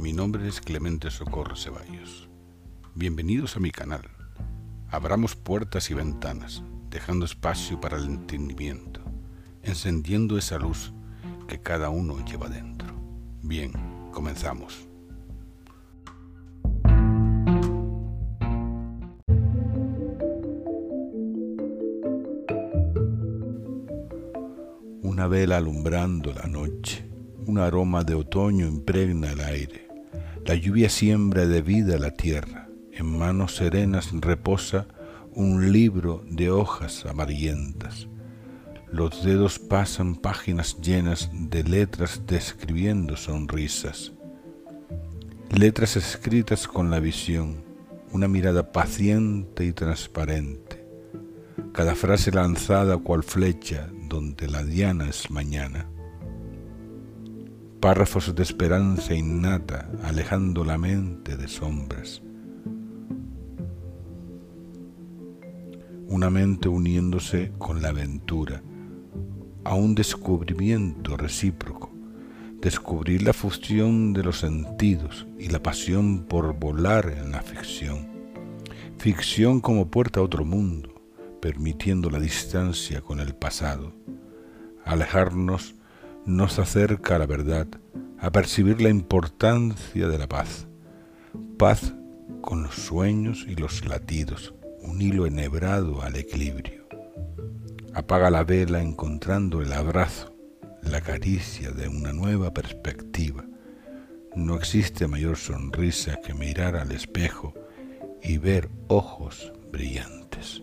mi nombre es Clemente Socorro Ceballos. Bienvenidos a mi canal. Abramos puertas y ventanas, dejando espacio para el entendimiento, encendiendo esa luz que cada uno lleva dentro. Bien, comenzamos. Una vela alumbrando la noche, un aroma de otoño impregna el aire. La lluvia siembra de vida la tierra. En manos serenas reposa un libro de hojas amarillentas. Los dedos pasan páginas llenas de letras describiendo sonrisas. Letras escritas con la visión, una mirada paciente y transparente. Cada frase lanzada cual flecha donde la diana es mañana. Párrafos de esperanza innata alejando la mente de sombras. Una mente uniéndose con la aventura a un descubrimiento recíproco, descubrir la fusión de los sentidos y la pasión por volar en la ficción. Ficción como puerta a otro mundo, permitiendo la distancia con el pasado. Alejarnos nos acerca a la verdad, a percibir la importancia de la paz. Paz con los sueños y los latidos, un hilo enhebrado al equilibrio. Apaga la vela encontrando el abrazo, la caricia de una nueva perspectiva. No existe mayor sonrisa que mirar al espejo y ver ojos brillantes.